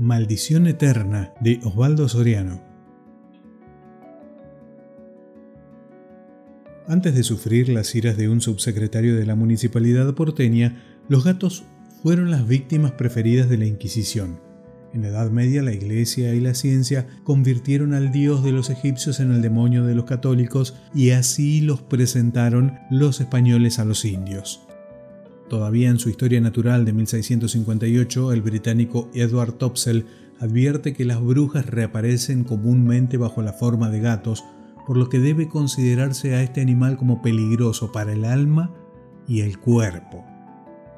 Maldición Eterna de Osvaldo Soriano. Antes de sufrir las iras de un subsecretario de la municipalidad porteña, los gatos fueron las víctimas preferidas de la Inquisición. En la Edad Media la Iglesia y la ciencia convirtieron al dios de los egipcios en el demonio de los católicos y así los presentaron los españoles a los indios. Todavía en su Historia Natural de 1658, el británico Edward Topsell advierte que las brujas reaparecen comúnmente bajo la forma de gatos, por lo que debe considerarse a este animal como peligroso para el alma y el cuerpo.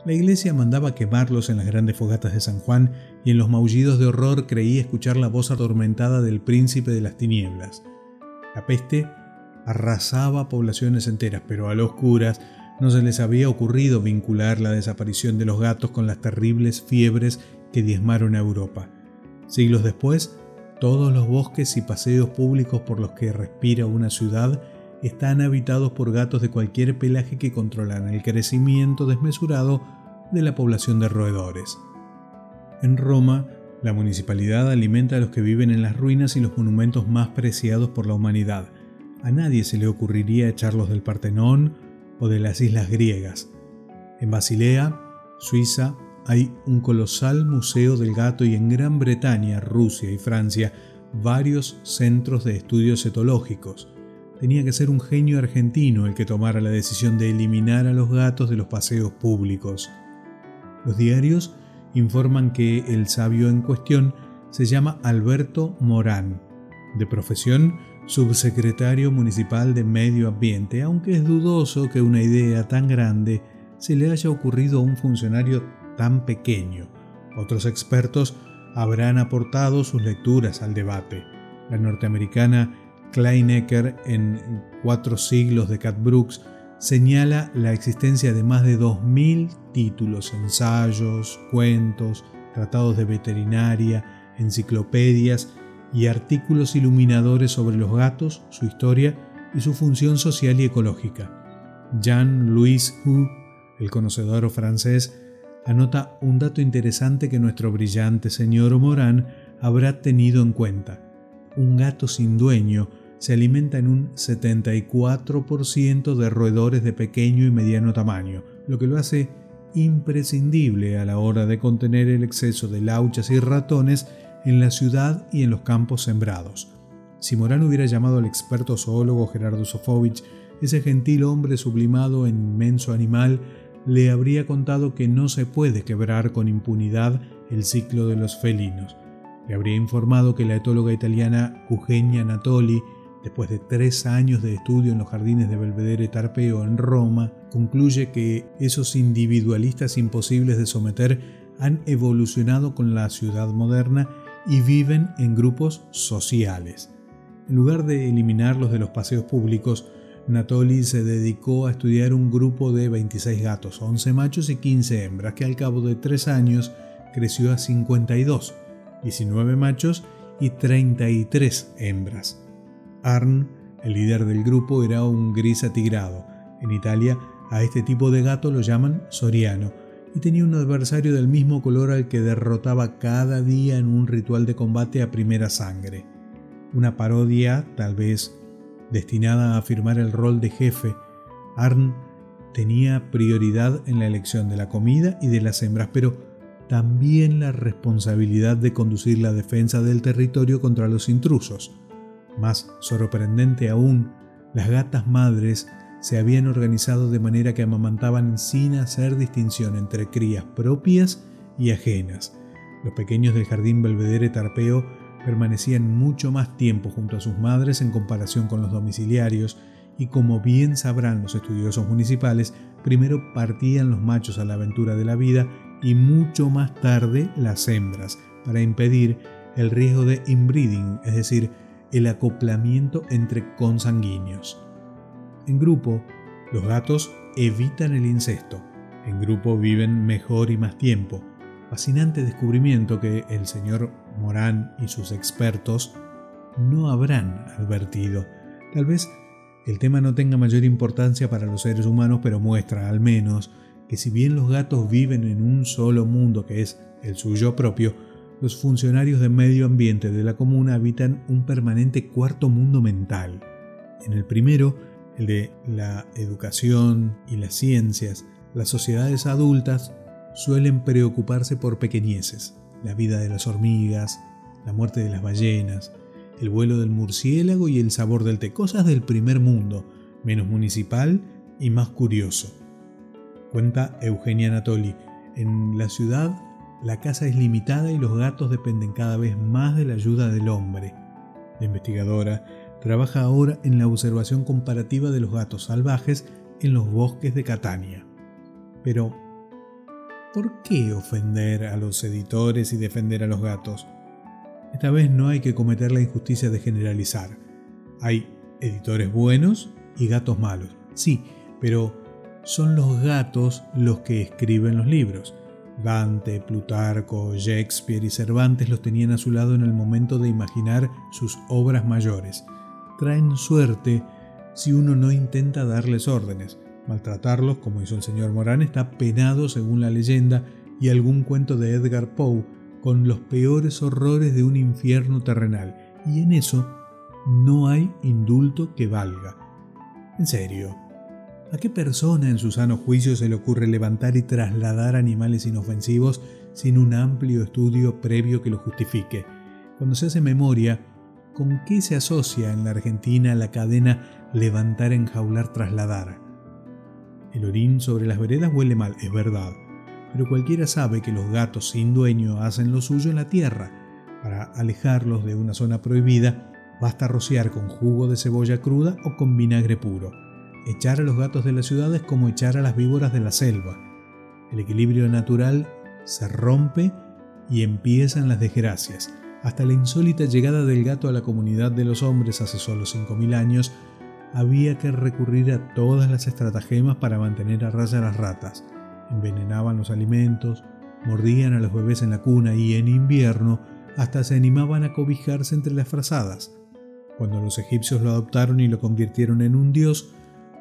La iglesia mandaba quemarlos en las grandes fogatas de San Juan y en los maullidos de horror creía escuchar la voz atormentada del príncipe de las tinieblas. La peste arrasaba poblaciones enteras, pero a los curas no se les había ocurrido vincular la desaparición de los gatos con las terribles fiebres que diezmaron a Europa. Siglos después, todos los bosques y paseos públicos por los que respira una ciudad están habitados por gatos de cualquier pelaje que controlan el crecimiento desmesurado de la población de roedores. En Roma, la municipalidad alimenta a los que viven en las ruinas y los monumentos más preciados por la humanidad. A nadie se le ocurriría echarlos del Partenón o de las islas griegas. En Basilea, Suiza, hay un colosal museo del gato y en Gran Bretaña, Rusia y Francia varios centros de estudios etológicos. Tenía que ser un genio argentino el que tomara la decisión de eliminar a los gatos de los paseos públicos. Los diarios informan que el sabio en cuestión se llama Alberto Morán, de profesión subsecretario municipal de Medio Ambiente, aunque es dudoso que una idea tan grande se le haya ocurrido a un funcionario tan pequeño. Otros expertos habrán aportado sus lecturas al debate. La norteamericana Kleinecker, en Cuatro siglos de Cat Brooks, señala la existencia de más de 2.000 títulos, ensayos, cuentos, tratados de veterinaria, enciclopedias y artículos iluminadores sobre los gatos, su historia y su función social y ecológica. Jean-Louis Hu, el conocedor francés, anota un dato interesante que nuestro brillante señor Morán habrá tenido en cuenta. Un gato sin dueño se alimenta en un 74% de roedores de pequeño y mediano tamaño, lo que lo hace imprescindible a la hora de contener el exceso de lauchas y ratones en la ciudad y en los campos sembrados. Si Morán hubiera llamado al experto zoólogo Gerardo Sofovich, ese gentil hombre sublimado en inmenso animal le habría contado que no se puede quebrar con impunidad el ciclo de los felinos. Le habría informado que la etóloga italiana Eugenia Natoli, después de tres años de estudio en los jardines de Belvedere Tarpeo en Roma, concluye que esos individualistas imposibles de someter han evolucionado con la ciudad moderna y viven en grupos sociales. En lugar de eliminarlos de los paseos públicos, Natoli se dedicó a estudiar un grupo de 26 gatos, 11 machos y 15 hembras, que al cabo de 3 años creció a 52, 19 machos y 33 hembras. Arn, el líder del grupo, era un gris atigrado. En Italia, a este tipo de gato lo llaman soriano, y tenía un adversario del mismo color al que derrotaba cada día en un ritual de combate a primera sangre. Una parodia, tal vez destinada a afirmar el rol de jefe, Arn tenía prioridad en la elección de la comida y de las hembras, pero también la responsabilidad de conducir la defensa del territorio contra los intrusos. Más sorprendente aún, las gatas madres se habían organizado de manera que amamantaban sin hacer distinción entre crías propias y ajenas. Los pequeños del jardín Belvedere Tarpeo permanecían mucho más tiempo junto a sus madres en comparación con los domiciliarios y como bien sabrán los estudiosos municipales, primero partían los machos a la aventura de la vida y mucho más tarde las hembras, para impedir el riesgo de inbreeding, es decir, el acoplamiento entre consanguíneos. En grupo, los gatos evitan el incesto. En grupo viven mejor y más tiempo. Fascinante descubrimiento que el señor Morán y sus expertos no habrán advertido. Tal vez el tema no tenga mayor importancia para los seres humanos, pero muestra al menos que si bien los gatos viven en un solo mundo que es el suyo propio, los funcionarios de medio ambiente de la comuna habitan un permanente cuarto mundo mental. En el primero, de la educación y las ciencias, las sociedades adultas suelen preocuparse por pequeñeces, la vida de las hormigas, la muerte de las ballenas, el vuelo del murciélago y el sabor del té, cosas del primer mundo, menos municipal y más curioso. Cuenta Eugenia Anatoli, en la ciudad la casa es limitada y los gatos dependen cada vez más de la ayuda del hombre. La investigadora trabaja ahora en la observación comparativa de los gatos salvajes en los bosques de Catania. Pero, ¿por qué ofender a los editores y defender a los gatos? Esta vez no hay que cometer la injusticia de generalizar. Hay editores buenos y gatos malos. Sí, pero son los gatos los que escriben los libros. Dante, Plutarco, Shakespeare y Cervantes los tenían a su lado en el momento de imaginar sus obras mayores. Traen suerte si uno no intenta darles órdenes. Maltratarlos, como hizo el señor Morán, está penado según la leyenda y algún cuento de Edgar Poe con los peores horrores de un infierno terrenal. Y en eso no hay indulto que valga. En serio, ¿A qué persona en su sano juicio se le ocurre levantar y trasladar animales inofensivos sin un amplio estudio previo que lo justifique? Cuando se hace memoria, ¿con qué se asocia en la Argentina la cadena levantar, enjaular, trasladar? El orín sobre las veredas huele mal, es verdad, pero cualquiera sabe que los gatos sin dueño hacen lo suyo en la tierra. Para alejarlos de una zona prohibida, basta rociar con jugo de cebolla cruda o con vinagre puro. Echar a los gatos de la ciudad es como echar a las víboras de la selva. El equilibrio natural se rompe y empiezan las desgracias. Hasta la insólita llegada del gato a la comunidad de los hombres hace solo 5.000 años, había que recurrir a todas las estratagemas para mantener a raya las ratas. Envenenaban los alimentos, mordían a los bebés en la cuna y en invierno hasta se animaban a cobijarse entre las frazadas. Cuando los egipcios lo adoptaron y lo convirtieron en un dios,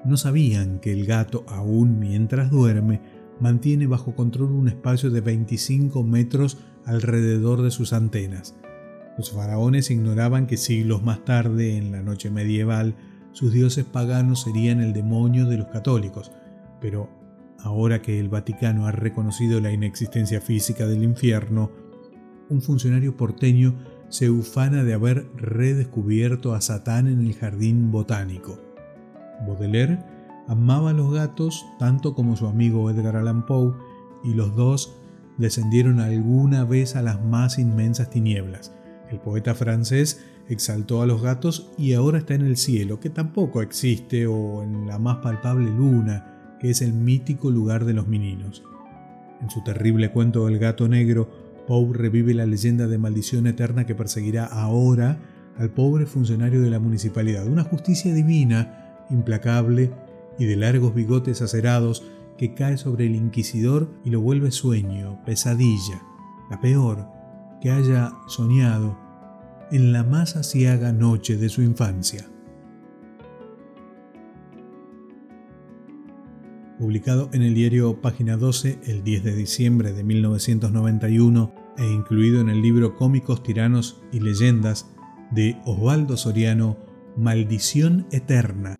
no sabían que el gato, aún mientras duerme, mantiene bajo control un espacio de 25 metros alrededor de sus antenas. Los faraones ignoraban que siglos más tarde, en la noche medieval, sus dioses paganos serían el demonio de los católicos, pero ahora que el Vaticano ha reconocido la inexistencia física del infierno, un funcionario porteño se ufana de haber redescubierto a Satán en el jardín botánico. Baudelaire amaba a los gatos tanto como su amigo Edgar Allan Poe y los dos descendieron alguna vez a las más inmensas tinieblas. El poeta francés exaltó a los gatos y ahora está en el cielo, que tampoco existe, o en la más palpable luna, que es el mítico lugar de los meninos. En su terrible cuento El gato negro, Poe revive la leyenda de maldición eterna que perseguirá ahora al pobre funcionario de la municipalidad, una justicia divina implacable y de largos bigotes acerados que cae sobre el inquisidor y lo vuelve sueño, pesadilla, la peor que haya soñado en la más asiaga noche de su infancia. Publicado en el diario Página 12 el 10 de diciembre de 1991 e incluido en el libro Cómicos, Tiranos y Leyendas de Osvaldo Soriano, Maldición Eterna,